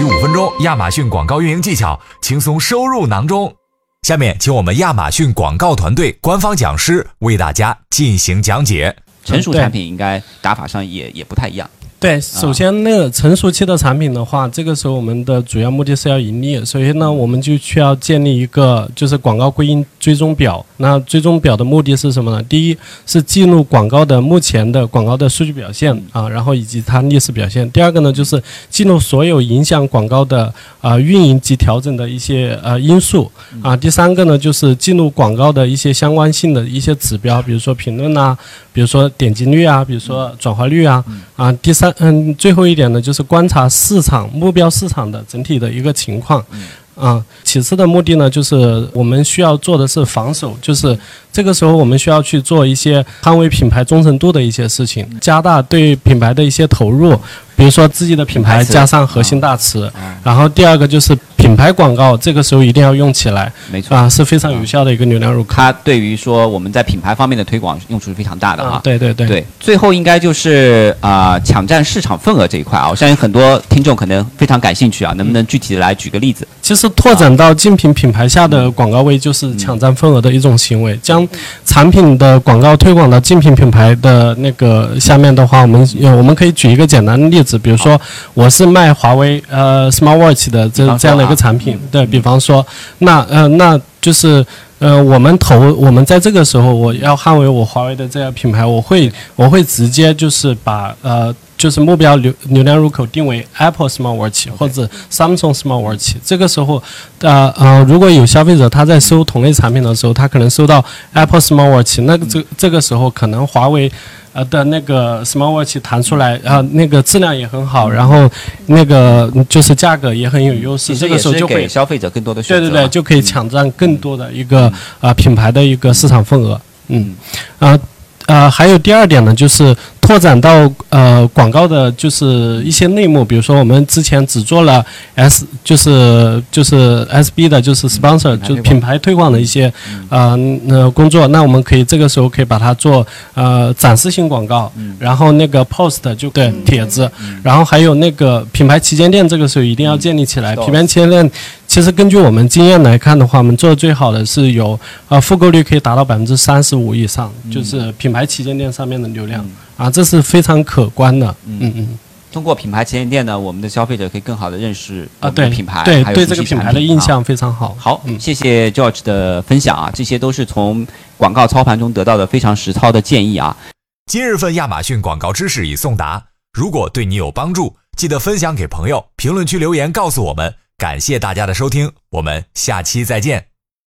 取五分钟，亚马逊广告运营技巧轻松收入囊中。下面，请我们亚马逊广告团队官方讲师为大家进行讲解。成熟产品应该打法上也也不太一样。对，首先那个成熟期的产品的话，这个时候我们的主要目的是要盈利。首先呢，我们就需要建立一个就是广告归因追踪表。那追踪表的目的是什么呢？第一是记录广告的目前的广告的数据表现啊，然后以及它历史表现。第二个呢，就是记录所有影响广告的啊运营及调整的一些呃因素啊。第三个呢，就是记录广告的一些相关性的一些指标，比如说评论啊，比如说点击率啊，比如说转化率啊啊。第三。嗯，最后一点呢，就是观察市场目标市场的整体的一个情况。啊，其次的目的呢，就是我们需要做的是防守，就是这个时候我们需要去做一些捍卫品牌忠诚度的一些事情，加大对品牌的一些投入，比如说自己的品牌加上核心大词。然后第二个就是。品牌广告这个时候一定要用起来，没错啊，是非常有效的一个流量入口。它对于说我们在品牌方面的推广用处是非常大的啊。对对对对，最后应该就是啊，抢占市场份额这一块啊，我相信很多听众可能非常感兴趣啊，能不能具体的来举个例子？其实拓展到竞品品牌下的广告位，就是抢占份额的一种行为。将产品的广告推广到竞品品牌的那个下面的话，我们我们可以举一个简单的例子，比如说我是卖华为呃 Smart Watch 的这这样的一个产品，对比方说，那呃那就是呃我们投我们在这个时候，我要捍卫我华为的这个品牌，我会我会直接就是把呃。就是目标流流量入口定为 Apple Smart Watch 或者 Samsung Smart Watch。这个时候，呃呃，如果有消费者他在搜同类产品的时候，他可能搜到 Apple Smart Watch，那个这这个时候可能华为呃的那个 Smart Watch 弹出来，然后那个质量也很好，然后那个就是价格也很有优势。这个时候就给消费者更多的选择。对对对，就可以抢占更多的一个呃品牌的一个市场份额。嗯，啊呃，还有第二点呢，就是。拓展到呃广告的，就是一些内幕，比如说我们之前只做了 S，就是就是 SB 的，就是 sponsor，就是品牌推广的一些呃呃工作。那我们可以这个时候可以把它做呃展示性广告，然后那个 post 就对帖子，然后还有那个品牌旗舰店，这个时候一定要建立起来。品牌旗舰店其实根据我们经验来看的话，我们做的最好的是有呃复购率可以达到百分之三十五以上，就是品牌旗舰店上面的流量。啊，这是非常可观的。嗯嗯，通过品牌旗舰店呢，我们的消费者可以更好的认识啊，对品牌，对对这个品牌的印象非常好。好，谢谢 George 的分享啊，这些都是从广告操盘中得到的非常实操的建议啊。今日份亚马逊广告知识已送达，如果对你有帮助，记得分享给朋友，评论区留言告诉我们。感谢大家的收听，我们下期再见。